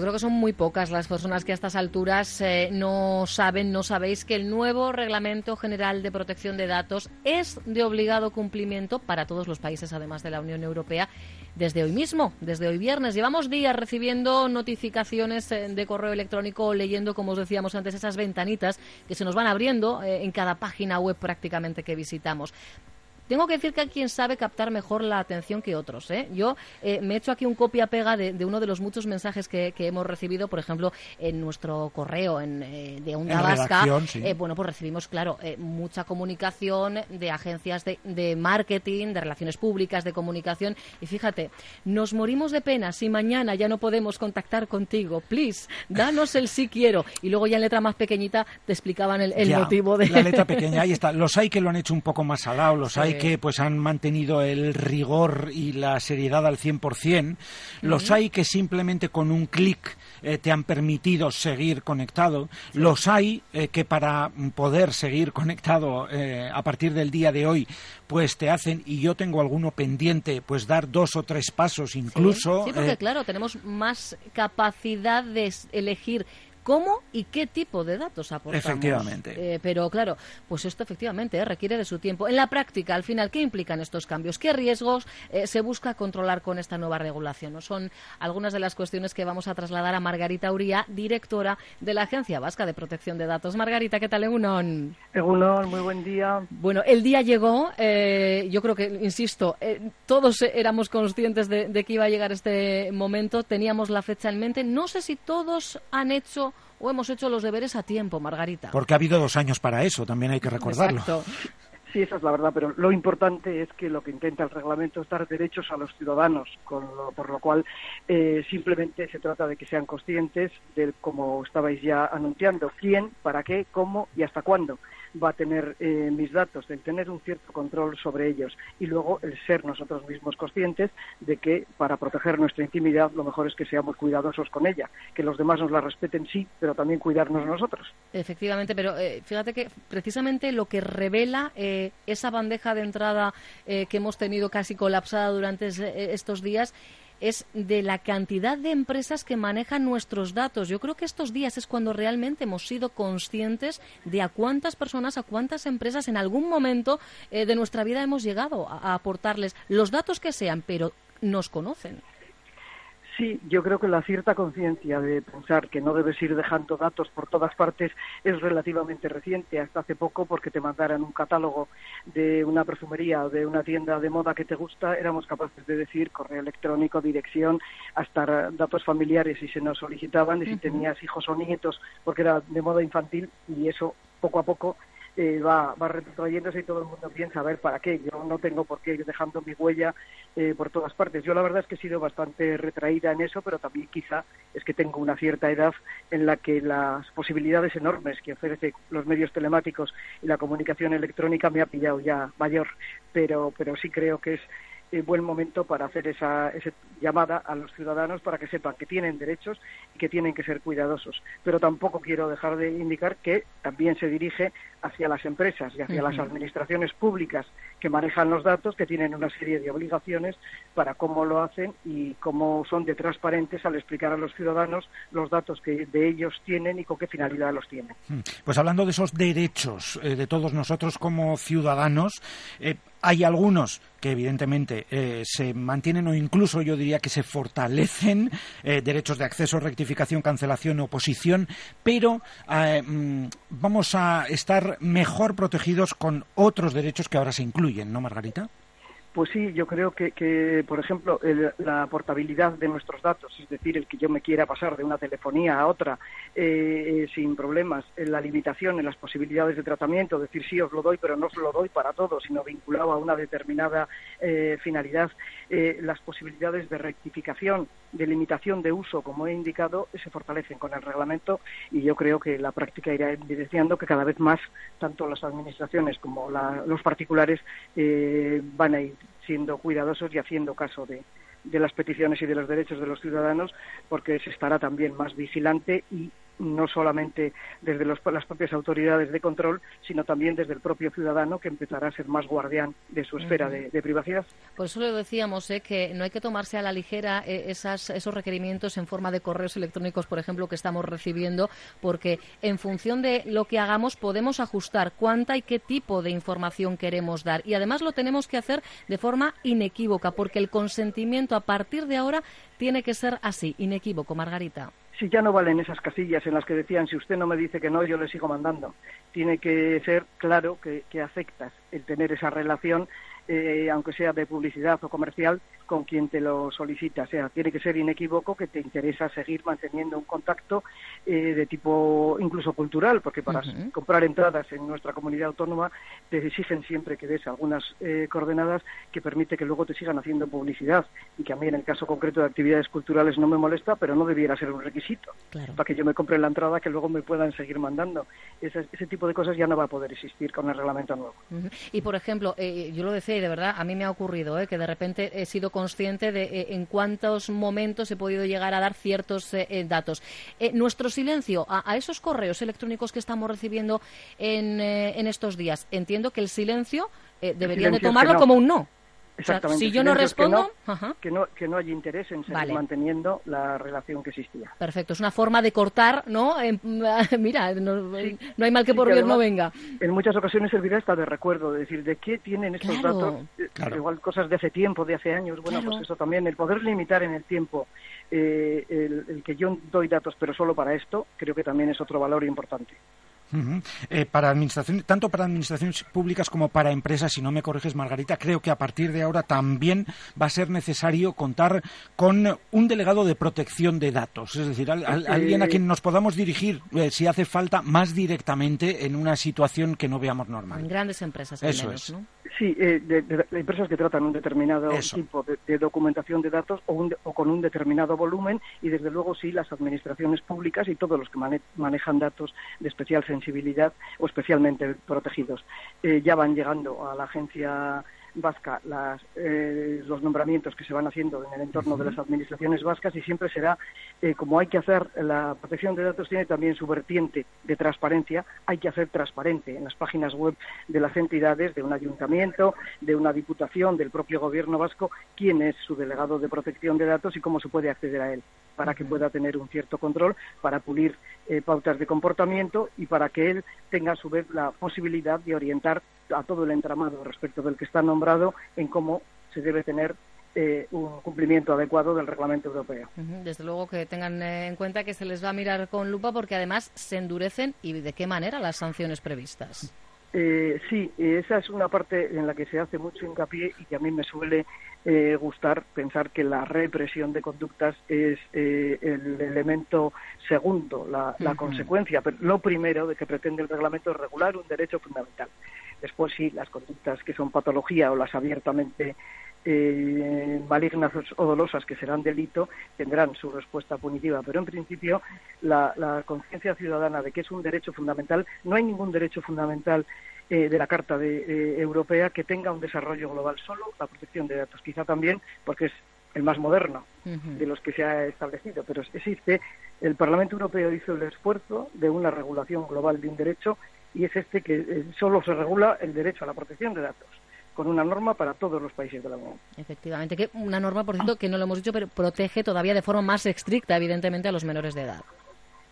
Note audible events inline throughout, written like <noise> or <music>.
Yo creo que son muy pocas las personas que a estas alturas eh, no saben, no sabéis que el nuevo Reglamento General de Protección de Datos es de obligado cumplimiento para todos los países, además de la Unión Europea, desde hoy mismo, desde hoy viernes. Llevamos días recibiendo notificaciones eh, de correo electrónico, leyendo, como os decíamos antes, esas ventanitas que se nos van abriendo eh, en cada página web prácticamente que visitamos. Tengo que decir que hay quien sabe captar mejor la atención que otros. ¿eh? Yo eh, me he hecho aquí un copia-pega de, uno de los muchos mensajes que, hemos recibido, por ejemplo, en nuestro correo en, eh, de Onda Vasca. bueno, pues recibimos, claro, mucha comunicación de agencias de, marketing, de relaciones públicas, de comunicación. Y fíjate, nos morimos de pena si mañana ya no podemos contactar contigo. Please, danos el sí quiero. Y luego ya en letra más pequeñita te explicaban el, motivo de... La letra pequeña, ahí está. Los hay que lo han hecho un poco más salado, los hay que pues han mantenido el rigor y la seriedad al 100%. Los hay que simplemente con un clic eh, te han permitido seguir conectado. Los hay eh, que para poder seguir conectado eh, a partir del día de hoy, pues te hacen, y yo tengo alguno pendiente, pues dar dos o tres pasos incluso. sí porque claro, tenemos más capacidad de elegir cómo y qué tipo de datos aportamos. Efectivamente. Eh, pero claro, pues esto efectivamente eh, requiere de su tiempo. En la práctica, al final, ¿qué implican estos cambios? ¿Qué riesgos eh, se busca controlar con esta nueva regulación? ¿No? Son algunas de las cuestiones que vamos a trasladar a Margarita Uría, directora de la Agencia Vasca de Protección de Datos. Margarita, ¿qué tal, Egunon? Egunon, muy buen día. Bueno, el día llegó. yo creo que, insisto, todos éramos conscientes de que iba a llegar este momento. Teníamos la fecha en mente. No sé si todos han hecho o hemos hecho los deberes a tiempo, Margarita. Porque ha habido dos años para eso, también hay que recordarlo. Sí, esa es la verdad, pero lo importante es que lo que intenta el reglamento es dar derechos a los ciudadanos, por lo cual eh, simplemente se trata de que sean conscientes de, como estabais ya anunciando, quién, para qué, cómo y hasta cuándo va a tener eh, mis datos, el tener un cierto control sobre ellos y luego el ser nosotros mismos conscientes de que para proteger nuestra intimidad lo mejor es que seamos cuidadosos con ella, que los demás nos la respeten sí, pero también cuidarnos nosotros. Efectivamente, pero eh, fíjate que precisamente lo que revela eh, esa bandeja de entrada que hemos tenido casi colapsada durante estos días es de la cantidad de empresas que manejan nuestros datos. Yo creo que estos días es cuando realmente hemos sido conscientes de a cuántas personas, a cuántas empresas en algún momento eh, de nuestra vida hemos llegado a aportarles los datos que sean, pero nos conocen. Sí, yo creo que la cierta conciencia de pensar que no debes ir dejando datos por todas partes es relativamente reciente. Hasta hace poco, porque te mandaran un catálogo de una perfumería o de una tienda de moda que te gusta, éramos capaces de decir correo electrónico, dirección, hasta datos familiares si se nos solicitaban, y si tenías hijos o nietos, porque era de moda infantil, y eso poco a poco eh, va, va retrotrayéndose y todo el mundo piensa, a ver, ¿para qué? Yo no tengo por qué ir dejando mi huella eh, por todas partes. Yo la verdad es que he sido bastante retraída en eso, pero también quizá es que tengo una cierta edad en la que las posibilidades enormes que ofrece los medios telemáticos y la comunicación electrónica me ha pillado ya mayor, pero, pero sí creo que es eh, buen momento para hacer esa, llamada a los ciudadanos para que sepan que tienen derechos y que tienen que ser cuidadosos. Pero tampoco quiero dejar de indicar que también se dirige hacia las empresas y hacia las administraciones públicas que manejan los datos, que tienen una serie de obligaciones para cómo lo hacen y cómo son de transparentes al explicar a los ciudadanos los datos que de ellos tienen y con qué finalidad los tienen. Pues hablando de esos derechos eh, de todos nosotros como ciudadanos, eh, hay algunos que evidentemente eh, se mantienen o incluso yo diría que se fortalecen, eh, derechos de acceso, rectificación, cancelación, oposición, pero eh, mm, vamos a estar mejor protegidos con otros derechos que ahora se incluyen, ¿no, Margarita? Pues sí, yo creo que, por ejemplo, la portabilidad de nuestros datos, es decir, el que yo me quiera pasar de una telefonía a otra eh, sin problemas, la limitación en las posibilidades de tratamiento, decir sí os lo doy, pero no os lo doy para todos, sino vinculado a una determinada eh, finalidad, eh, las posibilidades de rectificación, de limitación de uso, como he indicado, se fortalecen con el reglamento y yo creo que la práctica irá evidenciando que cada vez más tanto las administraciones como los particulares van a ir siendo cuidadosos y haciendo caso de, de las peticiones y de los derechos de los ciudadanos, porque se estará también más vigilante y no solamente desde las propias autoridades de control, sino también desde el propio ciudadano que empezará a ser más guardián de su esfera de, privacidad. Por eso le decíamos ¿eh? que no hay que tomarse a la ligera eh, esas, esos requerimientos en forma de correos electrónicos, por ejemplo, que estamos recibiendo, porque en función de lo que hagamos podemos ajustar cuánta y qué tipo de información queremos dar. Y además lo tenemos que hacer de forma inequívoca, porque el consentimiento a partir de ahora tiene que ser así, inequívoco, Margarita si ya no valen esas casillas en las que decían si usted no me dice que no, yo le sigo mandando. Tiene que ser claro que, que aceptas el tener esa relación eh, aunque sea de publicidad o comercial, con quien te lo solicita. O sea, tiene que ser inequívoco que te interesa seguir manteniendo un contacto eh, de tipo incluso cultural, porque para comprar entradas en nuestra comunidad autónoma te exigen siempre que des algunas eh, coordenadas que permite que luego te sigan haciendo publicidad y que a mí en el caso concreto de actividades culturales no me molesta, pero no debiera ser un requisito para que yo me compre la entrada que luego me puedan seguir mandando. Ese, tipo de cosas ya no va a poder existir con el reglamento nuevo. Y por ejemplo, yo lo decía de verdad a mí me ha ocurrido ¿eh? que de repente he sido consciente de eh, en cuántos momentos he podido llegar a dar ciertos eh, datos. nuestro silencio a, esos correos electrónicos que estamos recibiendo en, en estos días, entiendo que el silencio deberían de tomarlo como un no. Exactamente. si yo no respondo, que no, que no, hay interés en seguir manteniendo la relación que existía. Perfecto, es una forma de cortar, ¿no? <laughs> mira, no, hay mal que por bien no venga. En muchas ocasiones servirá hasta de recuerdo, de decir, ¿de qué tienen estos datos? Eh, igual cosas de hace tiempo, de hace años. Bueno, pues eso también, el poder limitar en el tiempo eh, el que yo doy datos, pero solo para esto, creo que también es otro valor importante. Eh, para administración, tanto para administraciones públicas como para empresas, si no me corriges, Margarita, creo que a partir de ahora también va a ser necesario contar con un delegado de protección de datos, es decir, alguien a quien nos podamos dirigir, eh, si hace falta, más directamente en una situación que no veamos normal. En grandes empresas, al menos, ¿no? Sí, eh, de, empresas que tratan un determinado tipo de, documentación de datos o, o, con un determinado volumen y desde luego sí las administraciones públicas y todos los que manejan datos de especial sensibilidad o especialmente protegidos. Eh, ya van llegando a la agencia vasca las, eh, los nombramientos que se van haciendo en el entorno de las administraciones vascas y siempre será, eh, como hay que hacer, la protección de datos tiene también su vertiente de transparencia, hay que hacer transparente en las páginas web de las entidades, de un ayuntamiento, de una diputación, del propio gobierno vasco, quién es su delegado de protección de datos y cómo se puede acceder a él para que pueda tener un cierto control, para pulir eh, pautas de comportamiento y para que él tenga a su vez la posibilidad de orientar a todo el entramado respecto del que está nombrado en cómo se debe tener eh, un cumplimiento adecuado del reglamento europeo. Desde luego que tengan eh, en cuenta que se les va a mirar con lupa porque además se endurecen y de qué manera las sanciones previstas. Eh, sí, esa es una parte en la que se hace mucho hincapié y que a mí me suele eh, gustar pensar que la represión de conductas es eh, el elemento segundo, la, consecuencia. Pero lo primero de que pretende el reglamento es regular un derecho fundamental. Después sí, las conductas que son patología o las abiertamente eh, malignas o dolosas que serán delito tendrán su respuesta punitiva. Pero en principio la, conciencia ciudadana de que es un derecho fundamental, no hay ningún derecho fundamental eh, de la Carta de, eh, Europea que tenga un desarrollo global, solo la protección de datos. Quizá también porque es el más moderno de los que se ha establecido, pero existe, el Parlamento Europeo hizo el esfuerzo de una regulación global de un derecho y es este que eh, solo se regula el derecho a la protección de datos con una norma para todos los países de la Unión. Efectivamente, que una norma, por cierto, que no lo hemos dicho, pero protege todavía de forma más estricta, evidentemente, a los menores de edad.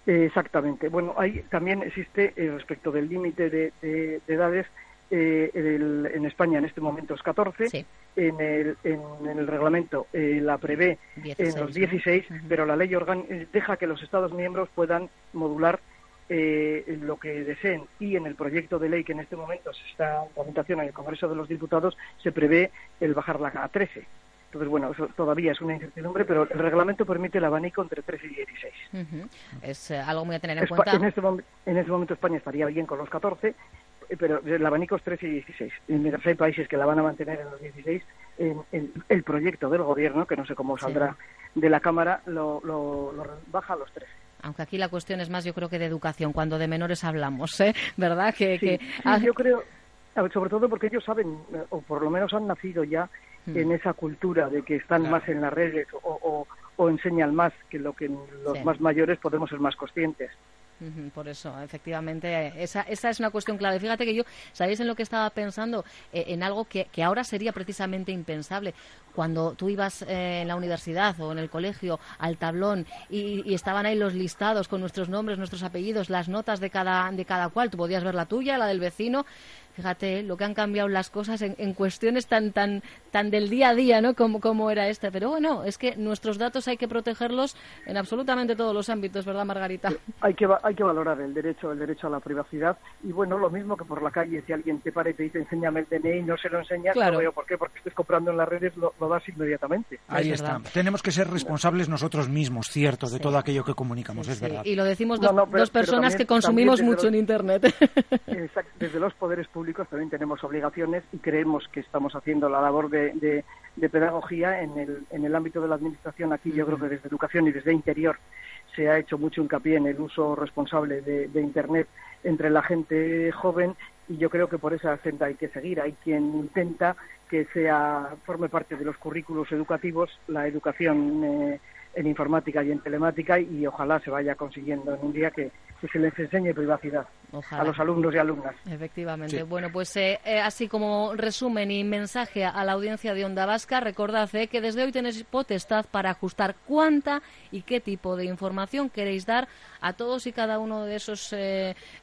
exactamente. Bueno, ahí también existe, eh, respecto del límite de, edades, eh, en España en este momento es 14, en, el, en, el reglamento eh, la prevé en los 16, pero la ley deja que los Estados miembros puedan modular eh, lo que deseen y en el proyecto de ley que en este momento se está en tramitación en el Congreso de los Diputados se prevé el bajarla a 13. Entonces, bueno, eso todavía es una incertidumbre, pero el reglamento permite el abanico entre 13 y 16. Es eh, algo muy a tener en cuenta. En este, en este momento España estaría bien con los 14, eh, pero el abanico es 13 y 16. Y mientras hay países que la van a mantener en los 16, en, el proyecto del gobierno, que no sé cómo saldrá de la Cámara, lo, baja a los 13 aunque aquí la cuestión es más, yo creo que de educación, cuando de menores hablamos, ¿eh? ¿verdad? Que, yo creo, sobre todo porque ellos saben, eh, o por lo menos han nacido ya mm. en esa cultura de que están más en las redes o, o, enseñan más que lo que los más mayores podemos ser más conscientes. Por eso, efectivamente, esa, esa es una cuestión clave. Fíjate que yo, ¿sabéis en lo que estaba pensando? Eh, en algo que, ahora sería precisamente impensable. Cuando tú ibas eh, en la universidad o en el colegio al tablón y, y, estaban ahí los listados con nuestros nombres, nuestros apellidos, las notas de cada, de cada cual, tú podías ver la tuya, la del vecino, Fíjate lo que han cambiado las cosas en, cuestiones tan, tan, tan del día a día, ¿no? Como, como era esta. Pero bueno, es que nuestros datos hay que protegerlos en absolutamente todos los ámbitos, ¿verdad, Margarita? Hay que, hay que valorar el derecho, el derecho a la privacidad. Y bueno, lo mismo que por la calle, si alguien te para y te dice, enséñame el DNI y no se lo enseñas, claro. no veo por qué, porque estés comprando en las redes, lo, das inmediatamente. Ahí está. Tenemos que ser responsables nosotros mismos, cierto, de todo aquello que comunicamos, es verdad. Y lo decimos dos personas que consumimos mucho en Internet. <laughs> Exacto, desde los poderes públicos también tenemos obligaciones y creemos que estamos haciendo la labor de, pedagogía en el, en el ámbito de la administración. Aquí yo creo que desde educación y desde interior se ha hecho mucho hincapié en el uso responsable de, Internet entre la gente joven y yo creo que por esa senda hay que seguir. Hay quien intenta que sea forme parte de los currículos educativos la educación eh, en informática y en telemática y ojalá se vaya consiguiendo en un día que, se les enseñe privacidad a los alumnos y alumnas. Efectivamente. Bueno, pues eh, eh, así como resumen y mensaje a la audiencia de Onda Vasca, recordad eh, que desde hoy tenéis potestad para ajustar cuánta y qué tipo de información queréis dar a todos y cada uno de esos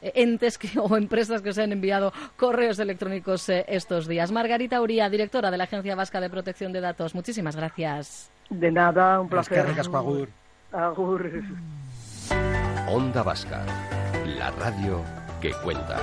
entes <laughs> o empresas que os han enviado correos electrónicos estos días. Margarita Uría, directora de la Agencia Vasca de Protección de Datos, muchísimas gracias. De nada, un placer. agur. Agur. Onda Vasca, la radio que cuenta.